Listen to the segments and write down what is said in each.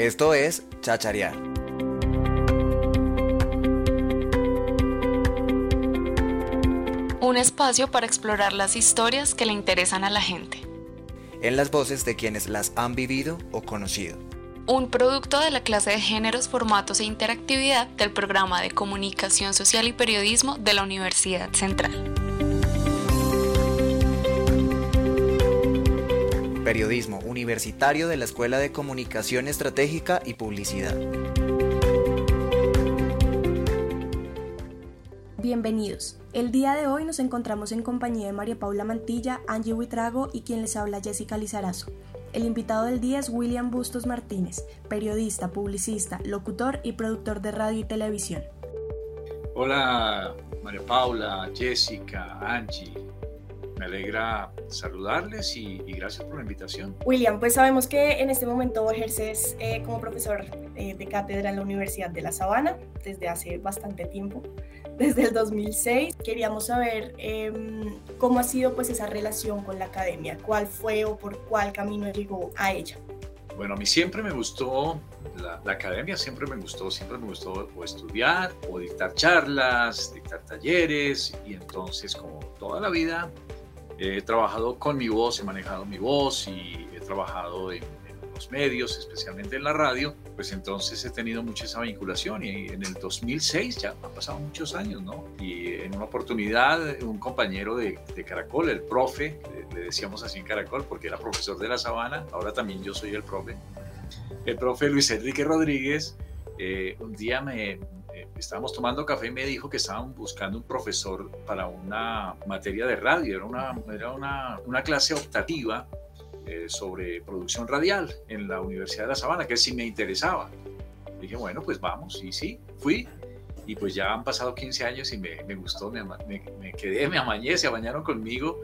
Esto es Chacharear. Un espacio para explorar las historias que le interesan a la gente. En las voces de quienes las han vivido o conocido. Un producto de la clase de géneros, formatos e interactividad del programa de comunicación social y periodismo de la Universidad Central. Periodismo Universitario de la Escuela de Comunicación Estratégica y Publicidad. Bienvenidos. El día de hoy nos encontramos en compañía de María Paula Mantilla, Angie Huitrago y quien les habla Jessica Lizarazo. El invitado del día es William Bustos Martínez, periodista, publicista, locutor y productor de radio y televisión. Hola María Paula, Jessica, Angie, me alegra saludarles y, gracias por la invitación. William, pues sabemos que en este momento ejerces eh, como profesor eh, de cátedra en la Universidad de La Sabana desde hace bastante tiempo, desde el 2006. Queríamos saber em, cómo ha sido pues esa relación con la academia, cuál fue o por cuál camino llegó a ella. Bueno, a mí siempre me gustó, la, la, academia siempre me gustó, siempre me gustó o estudiar o dictar charlas, dictar talleres y entonces como toda la vida He trabajado con mi voz, he manejado mi voz y he trabajado en, los medios, especialmente en la radio, pues entonces he tenido mucha esa vinculación y en el 2006 ya han pasado muchos años, ¿no? Y en una oportunidad un compañero de, Caracol, el profe, le, decíamos así en Caracol porque era profesor de la Sabana, ahora también yo soy el profe, el profe Luis Enrique Rodríguez, eh, un día me, estábamos tomando café y me dijo que estaban buscando un profesor para una materia de radio, era una, era una, una clase optativa eh, sobre producción radial en la Universidad de La Sabana, que sí me interesaba. Dije, bueno, pues vamos, y sí, fui, y pues ya han pasado 15 años y me, me gustó, me, me, quedé, me amañé, se bañaron conmigo.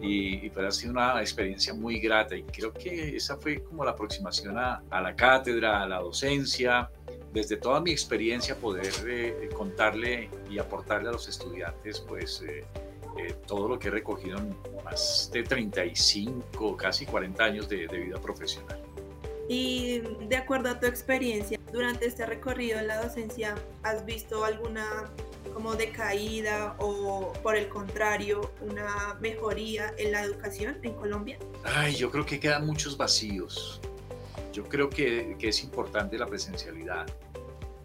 Y, y, pues ha sido una experiencia muy grata. Y creo que esa fue como la aproximación a la cátedra, a la docencia, desde toda mi experiencia poder eh, contarle y aportarle a los estudiantes pues eh, eh, todo lo que he recogido en más de 35, casi 40 años de, de, vida profesional. Y de acuerdo a tu experiencia, durante este recorrido en la docencia, ¿has visto alguna como decaída o por el contrario una mejoría en la educación en Colombia? Ay, yo creo que quedan muchos vacíos yo creo que, que es importante la presencialidad.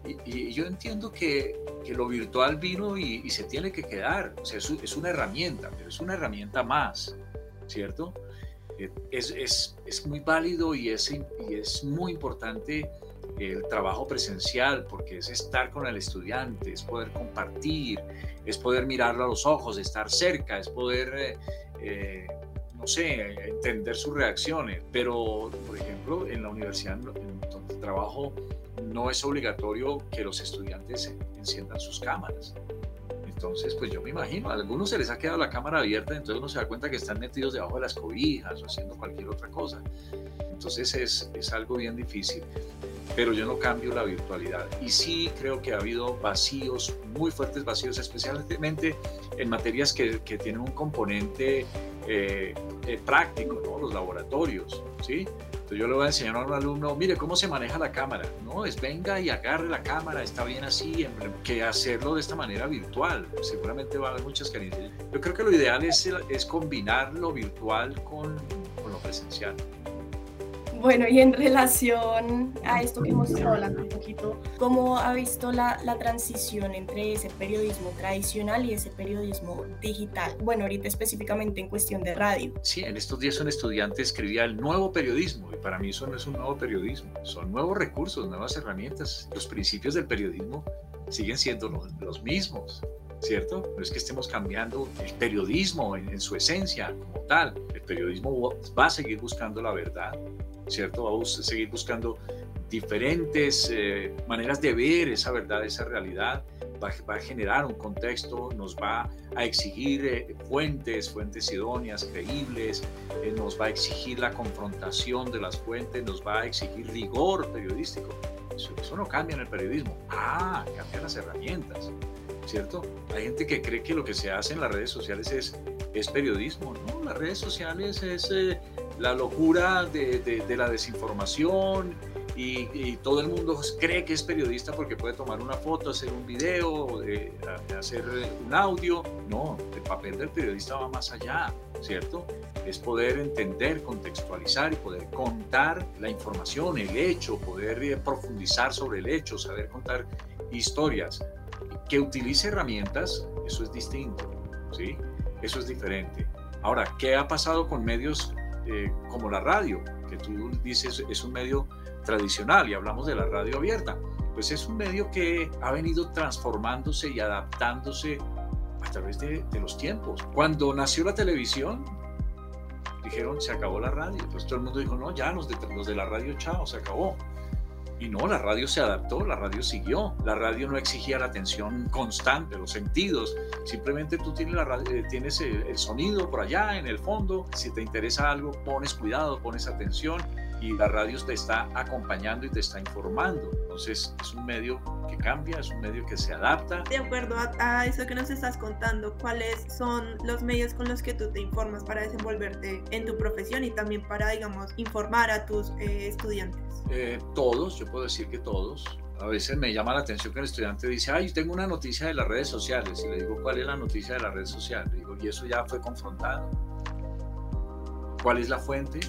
Y, yo entiendo que, que, lo virtual vino y, se tiene que quedar. O sea, es, es, una herramienta, pero es una herramienta más, ¿cierto? Eh, es, es, es muy válido y es, y es muy importante el trabajo presencial, porque es estar con el estudiante, es poder compartir, es poder mirarlo a los ojos, estar cerca, es poder eh, eh, no sé, entender sus reacciones. Pero, por ejemplo, en la universidad en donde trabajo no es obligatorio que los estudiantes enciendan sus cámaras. Entonces, pues yo me imagino, a algunos se les ha quedado la cámara abierta, entonces uno se da cuenta que están metidos debajo de las cobijas o haciendo cualquier otra cosa. Entonces es, es algo bien difícil, pero yo no cambio la virtualidad. Y sí creo que ha habido vacíos, muy fuertes vacíos, especialmente en materias que, que tienen un componente eh, eh, práctico, ¿no? los laboratorios. ¿sí? Yo le voy a enseñar a un alumno, mire cómo se maneja la cámara. No, es venga y agarre la cámara, está bien así, que hacerlo de esta manera virtual. Seguramente va a haber muchas carencias. Yo creo que lo ideal es, es combinar lo virtual con, con lo presencial. Bueno, y en relación a esto que hemos estado hablando un poquito, ¿cómo ha visto la, la, transición entre ese periodismo tradicional y ese periodismo digital? Bueno, ahorita específicamente en cuestión de radio. Sí, en estos días un estudiante escribía el nuevo periodismo y para mí eso no es un nuevo periodismo, son nuevos recursos, nuevas herramientas. Los principios del periodismo siguen siendo los, los mismos. ¿cierto? No es que estemos cambiando el periodismo en, en, su esencia como tal. El periodismo va a seguir buscando la verdad, ¿cierto? Vamos a seguir buscando diferentes eh, maneras de ver esa verdad, esa realidad. Va, a generar un contexto, nos va a exigir eh, fuentes, fuentes idóneas, creíbles, eh, nos va a exigir la confrontación de las fuentes, nos va a exigir rigor periodístico. Eso, eso no cambia en el periodismo. Ah, cambian las herramientas, ¿cierto? Hay gente que cree que lo que se hace en las redes sociales es, es periodismo. No, las redes sociales es la locura de, de, la desinformación y, todo el mundo cree que es periodista porque puede tomar una foto, hacer un video, eh, hacer un audio. No, el papel del periodista va más allá, ¿cierto? Es poder entender, contextualizar y poder contar la información, el hecho, poder eh, profundizar sobre el hecho, saber contar historias. Que utilice herramientas, eso es distinto, ¿sí? Eso es diferente. Ahora, ¿qué ha pasado con medios eh, como la radio? Que tú dices es un medio tradicional y hablamos de la radio abierta, pues es un medio que ha venido transformándose y adaptándose a través de, los tiempos. Cuando nació la televisión, dijeron se acabó la radio. Pues todo el mundo dijo, no, ya los de, los de la radio, chao, se acabó. Y no, la radio se adaptó, la radio siguió. La radio no exigía la atención constante, los sentidos. Simplemente tú tienes, la radio, eh, tienes el, sonido por allá en el fondo. Si te interesa algo, pones cuidado, pones atención y la radio te está acompañando y te está informando. Entonces es un medio que cambia, es un medio que se adapta. De acuerdo a, eso que nos estás contando, ¿cuáles son los medios con los que tú te informas para desenvolverte en tu profesión y también para, digamos, informar a tus eh, estudiantes? Eh, todos, yo puedo decir que todos. A veces me llama la atención que el estudiante dice, ay, tengo una noticia de las redes sociales. Y le digo, ¿cuál es la noticia de la red social? Le digo, y eso ya fue confrontado. ¿Cuál es la fuente?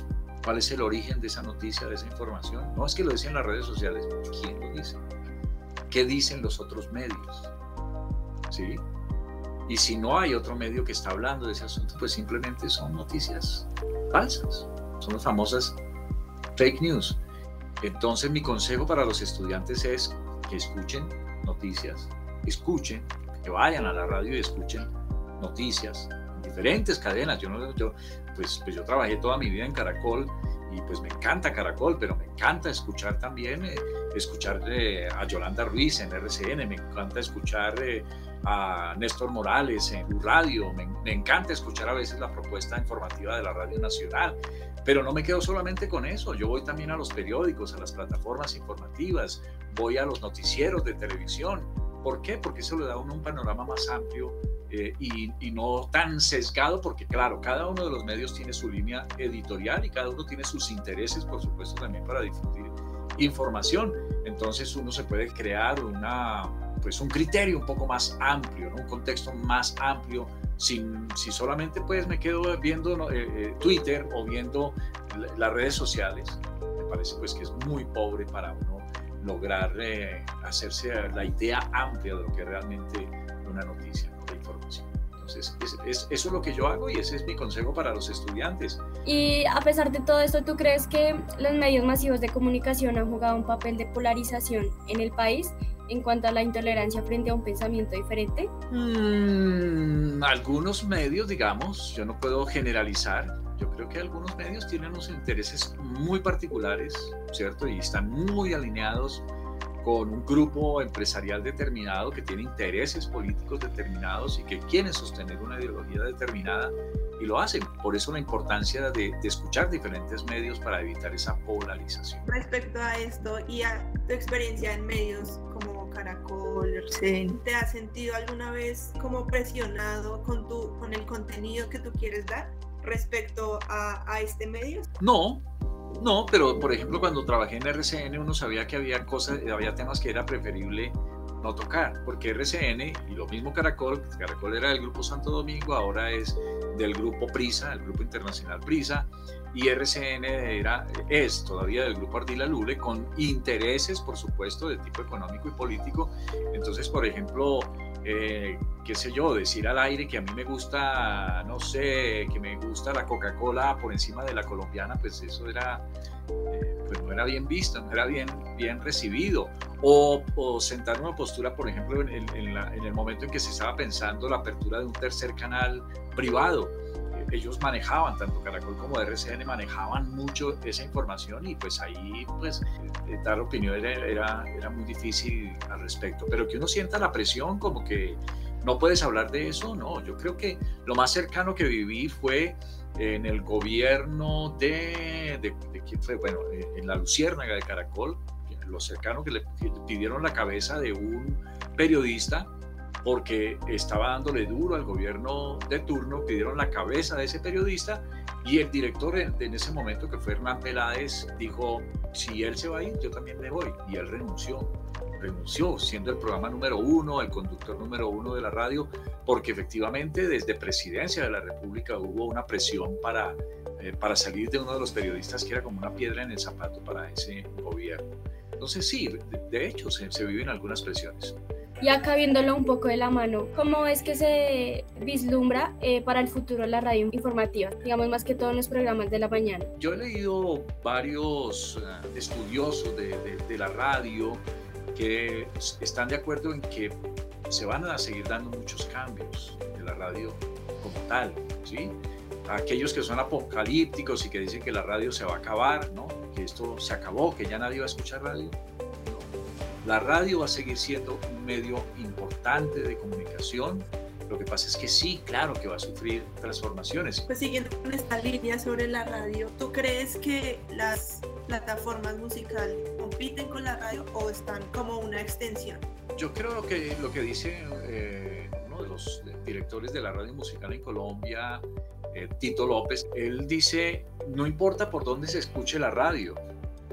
¿Cuál es el origen de esa noticia, de esa información? No es que lo dicen las redes sociales. ¿Quién lo dice? ¿Qué dicen los otros medios? ¿Sí? Y si no hay otro medio que está hablando de ese asunto, pues simplemente son noticias falsas. Son las famosas fake news. Entonces mi consejo para los estudiantes es que escuchen noticias, escuchen, que vayan a la radio y escuchen noticias diferentes cadenas. Yo, no, yo, pues, pues yo trabajé toda mi vida en Caracol y pues me encanta Caracol, pero me encanta escuchar también, eh, escuchar eh, a Yolanda Ruiz en RCN, me encanta escuchar eh, a Néstor Morales en Radio, me, me, encanta escuchar a veces la propuesta informativa de la Radio Nacional, pero no me quedo solamente con eso, yo voy también a los periódicos, a las plataformas informativas, voy a los noticieros de televisión. ¿Por qué? Porque eso le da a uno un panorama más amplio eh, y, no tan sesgado, porque claro, cada uno de los medios tiene su línea editorial y cada uno tiene sus intereses, por supuesto, también para difundir información. Entonces uno se puede crear una, pues un criterio un poco más amplio, un contexto más amplio, sin, si solamente pues me quedo viendo eh, eh, Twitter o viendo las redes sociales. Me parece pues que es muy pobre para uno lograr hacerse la idea amplia de lo que realmente una noticia es, eso es lo que yo hago y ese es mi consejo para los estudiantes. Y a pesar de todo esto, ¿tú crees que los medios masivos de comunicación han jugado un papel de polarización en el país en cuanto a la intolerancia frente a un pensamiento diferente? Mm, algunos medios, digamos, yo no puedo generalizar. Yo creo que algunos medios tienen unos intereses muy particulares, ¿cierto? Y están muy alineados con un grupo empresarial determinado que tiene intereses políticos determinados y que quieren sostener una ideología determinada y lo hacen. Por eso la importancia de, escuchar diferentes medios para evitar esa polarización. Respecto a esto y a tu experiencia en medios como Caracol, RCN, ¿te has sentido alguna vez como presionado con, tu, con el contenido que tú quieres dar respecto a, a este medio? No, no, pero por ejemplo cuando trabajé en RCN uno sabía que había cosas, había temas que era preferible no tocar, porque RCN y lo mismo Caracol, Caracol era del grupo Santo Domingo, ahora es del grupo Prisa, el grupo internacional Prisa, y RCN era, es todavía del grupo Ardila Lule, con intereses, por supuesto, de tipo económico y político. Entonces, por ejemplo, eh, qué sé yo, decir al aire que a mí me gusta, no sé, que me gusta la Coca-Cola por encima de la colombiana, pues eso era, eh, pues no era bien visto, no era bien, bien recibido. O, sentar una postura, por ejemplo, en, en el momento en que se estaba pensando la apertura de un tercer canal privado ellos manejaban, tanto Caracol como RCN manejaban mucho esa información y pues ahí pues eh, dar opinión era, era, muy difícil al respecto. Pero que uno sienta la presión como que no puedes hablar de eso, no. Yo creo que lo más cercano que viví fue en el gobierno de, de, quién fue, bueno, eh, en la Luciérnaga de Caracol, lo cercano que le pidieron la cabeza de un periodista porque estaba dándole duro al gobierno de turno, pidieron la cabeza de ese periodista y el director en, ese momento, que fue Hernán Peláez, dijo, si él se va a ir, yo también me voy. Y él renunció, renunció, siendo el programa número uno, el conductor número uno de la radio, porque efectivamente desde presidencia de la República hubo una presión para, eh, para salir de uno de los periodistas que era como una piedra en el zapato para ese gobierno. Entonces sí, de, hecho se, se viven algunas presiones. Y acá viéndolo un poco de la mano, ¿cómo es que se vislumbra eh, para el futuro la radio informativa? Digamos más que todo los programas de la mañana. Yo he leído varios eh, estudiosos de, de, la radio que están de acuerdo en que se van a seguir dando muchos cambios de la radio como tal, ¿sí? Aquellos que son apocalípticos y que dicen que la radio se va a acabar, ¿no? Que esto se acabó, que ya nadie va a escuchar radio la radio va a seguir siendo un medio importante de comunicación. Lo que pasa es que sí, claro que va a sufrir transformaciones. Pues siguiendo con esta línea sobre la radio, ¿tú crees que las plataformas musicales compiten con la radio o están como una extensión? Yo creo que lo que dice eh, uno de los directores de la radio musical en Colombia, eh, Tito López, él dice, no importa por dónde se escuche la radio,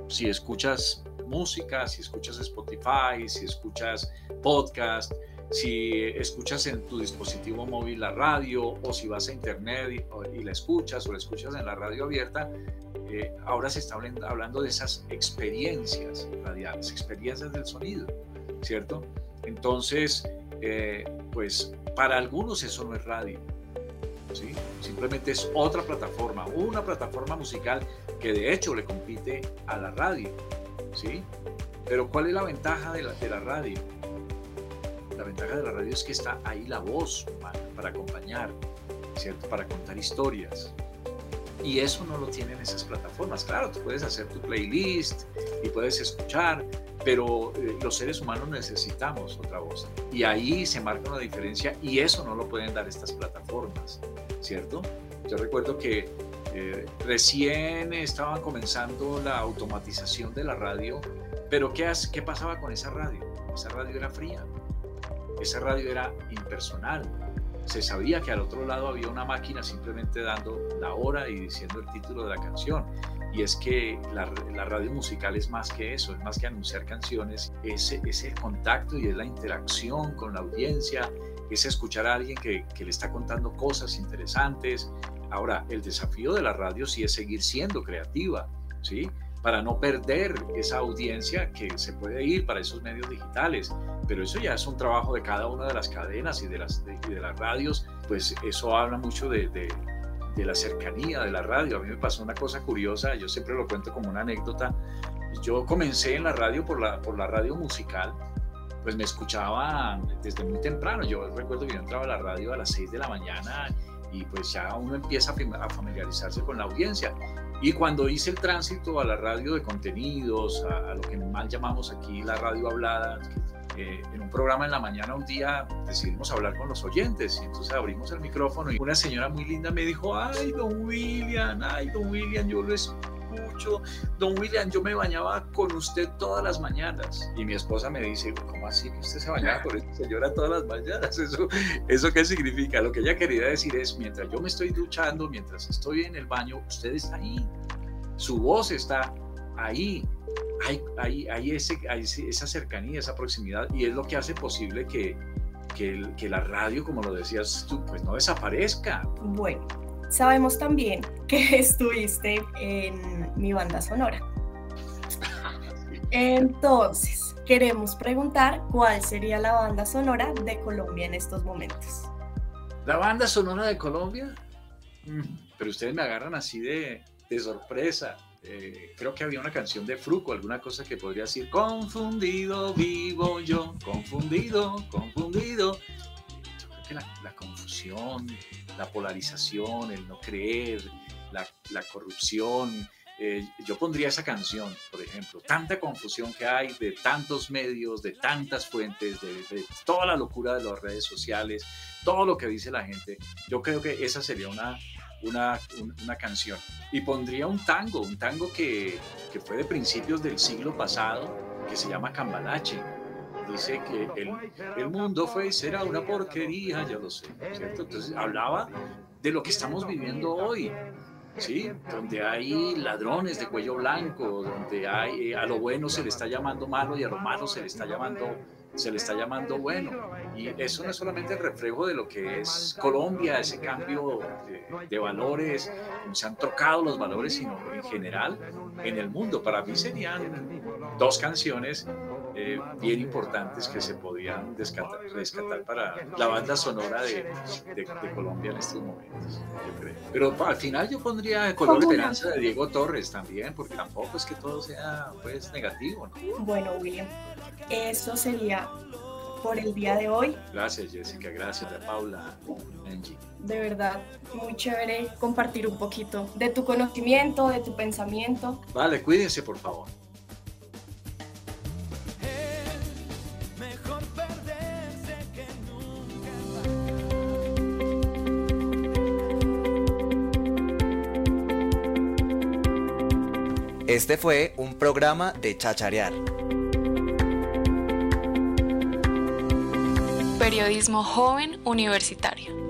si escuchas música, si escuchas Spotify, si escuchas podcast, si escuchas en tu dispositivo móvil la radio o si vas a internet y, la escuchas o la escuchas en la radio abierta, eh, ahora se está hablando de esas experiencias radiales, experiencias del sonido, ¿cierto? Entonces, eh, pues para algunos eso no es radio, ¿sí? Simplemente es otra plataforma, una plataforma musical que de hecho le compite a la radio. ¿Sí? Pero ¿cuál es la ventaja de la, de la radio? La ventaja de la radio es que está ahí la voz para acompañar, ¿cierto? Para contar historias. Y eso no lo tienen esas plataformas. Claro, tú puedes hacer tu playlist y puedes escuchar, pero eh, los seres humanos necesitamos otra voz. Y ahí se marca una diferencia y eso no lo pueden dar estas plataformas, ¿cierto? Yo recuerdo que eh, recién estaban comenzando la automatización de la radio, pero ¿qué, ¿qué pasaba con esa radio? Esa radio era fría, esa radio era impersonal. Se sabía que al otro lado había una máquina simplemente dando la hora y diciendo el título de la canción. Y es que la, radio musical es más que eso, es más que anunciar canciones, es, ese contacto y es la interacción con la audiencia, es escuchar a alguien que le está contando cosas interesantes, Ahora, el desafío de la radio sí es seguir siendo creativa, ¿sí? Para no perder esa audiencia que se puede ir para esos medios digitales. Pero eso ya es un trabajo de cada una de las cadenas y de las, de, las radios, pues eso habla mucho de, de la cercanía de la radio. A mí me pasó una cosa curiosa, yo siempre lo cuento como una anécdota. Yo comencé en la radio por la, por la radio musical, pues me escuchaban desde muy temprano. Yo recuerdo que yo entraba a la radio a las 6 de la mañana y pues ya uno empieza a familiarizarse con la audiencia. Y cuando hice el tránsito a la radio de contenidos, a, lo que mal llamamos aquí la radio hablada, eh, en un programa en la mañana un día decidimos hablar con los oyentes y entonces abrimos el micrófono y una señora muy linda me dijo, ay, don William, ay, don William, yo lo mucho. Don William, yo me bañaba con usted todas las mañanas. Y mi esposa me dice, ¿cómo así que usted se bañaba con esta señora todas las mañanas? ¿Eso, ¿Eso qué significa? Lo que ella quería decir es, mientras yo me estoy duchando, mientras estoy en el baño, usted está ahí. Su voz está ahí. Hay, hay, ese, hay esa cercanía, esa proximidad, y es lo que hace posible que, que, que la radio, como lo decías tú, pues no desaparezca. Bueno, Sabemos también que estuviste en mi banda sonora. Entonces, queremos preguntar cuál sería la banda sonora de Colombia en estos momentos. ¿La banda sonora de Colombia? Mm, pero ustedes me agarran así de, sorpresa. Eh, creo que había una canción de Fruco, alguna cosa que podría decir, confundido vivo yo, confundido, confundido. Yo creo que la confusión, la polarización, el no creer, la, corrupción. Eh, yo pondría esa canción, por ejemplo, tanta confusión que hay de tantos medios, de tantas fuentes, de, toda la locura de las redes sociales, todo lo que dice la gente. Yo creo que esa sería una, una, una canción. Y pondría un tango, un tango que, que fue de principios del siglo pasado, que se llama Cambalache dice que el, mundo fue y será una porquería, ya lo sé, ¿cierto? Entonces hablaba de lo que estamos viviendo hoy, ¿sí? donde hay ladrones de cuello blanco, donde hay, a lo bueno se le está llamando malo y a lo malo se le está llamando se le está llamando bueno. Y eso no es solamente el reflejo de lo que es Colombia, ese cambio de, valores, se han trocado los valores, sino en general en el mundo. Para mí serían dos canciones eh, bien importantes que se podían rescatar, para la banda sonora de, Colombia en estos momentos, Pero al final yo pondría Color Esperanza de Diego Torres también, porque tampoco es que todo sea pues negativo. Bueno, William, eso sería por el día de hoy. Gracias Jessica, gracias a Paula, Angie. De verdad, muy chévere compartir un poquito de tu conocimiento, de tu pensamiento. Vale, cuídense por favor. Este fue un programa de Chacharear. Periodismo joven universitario.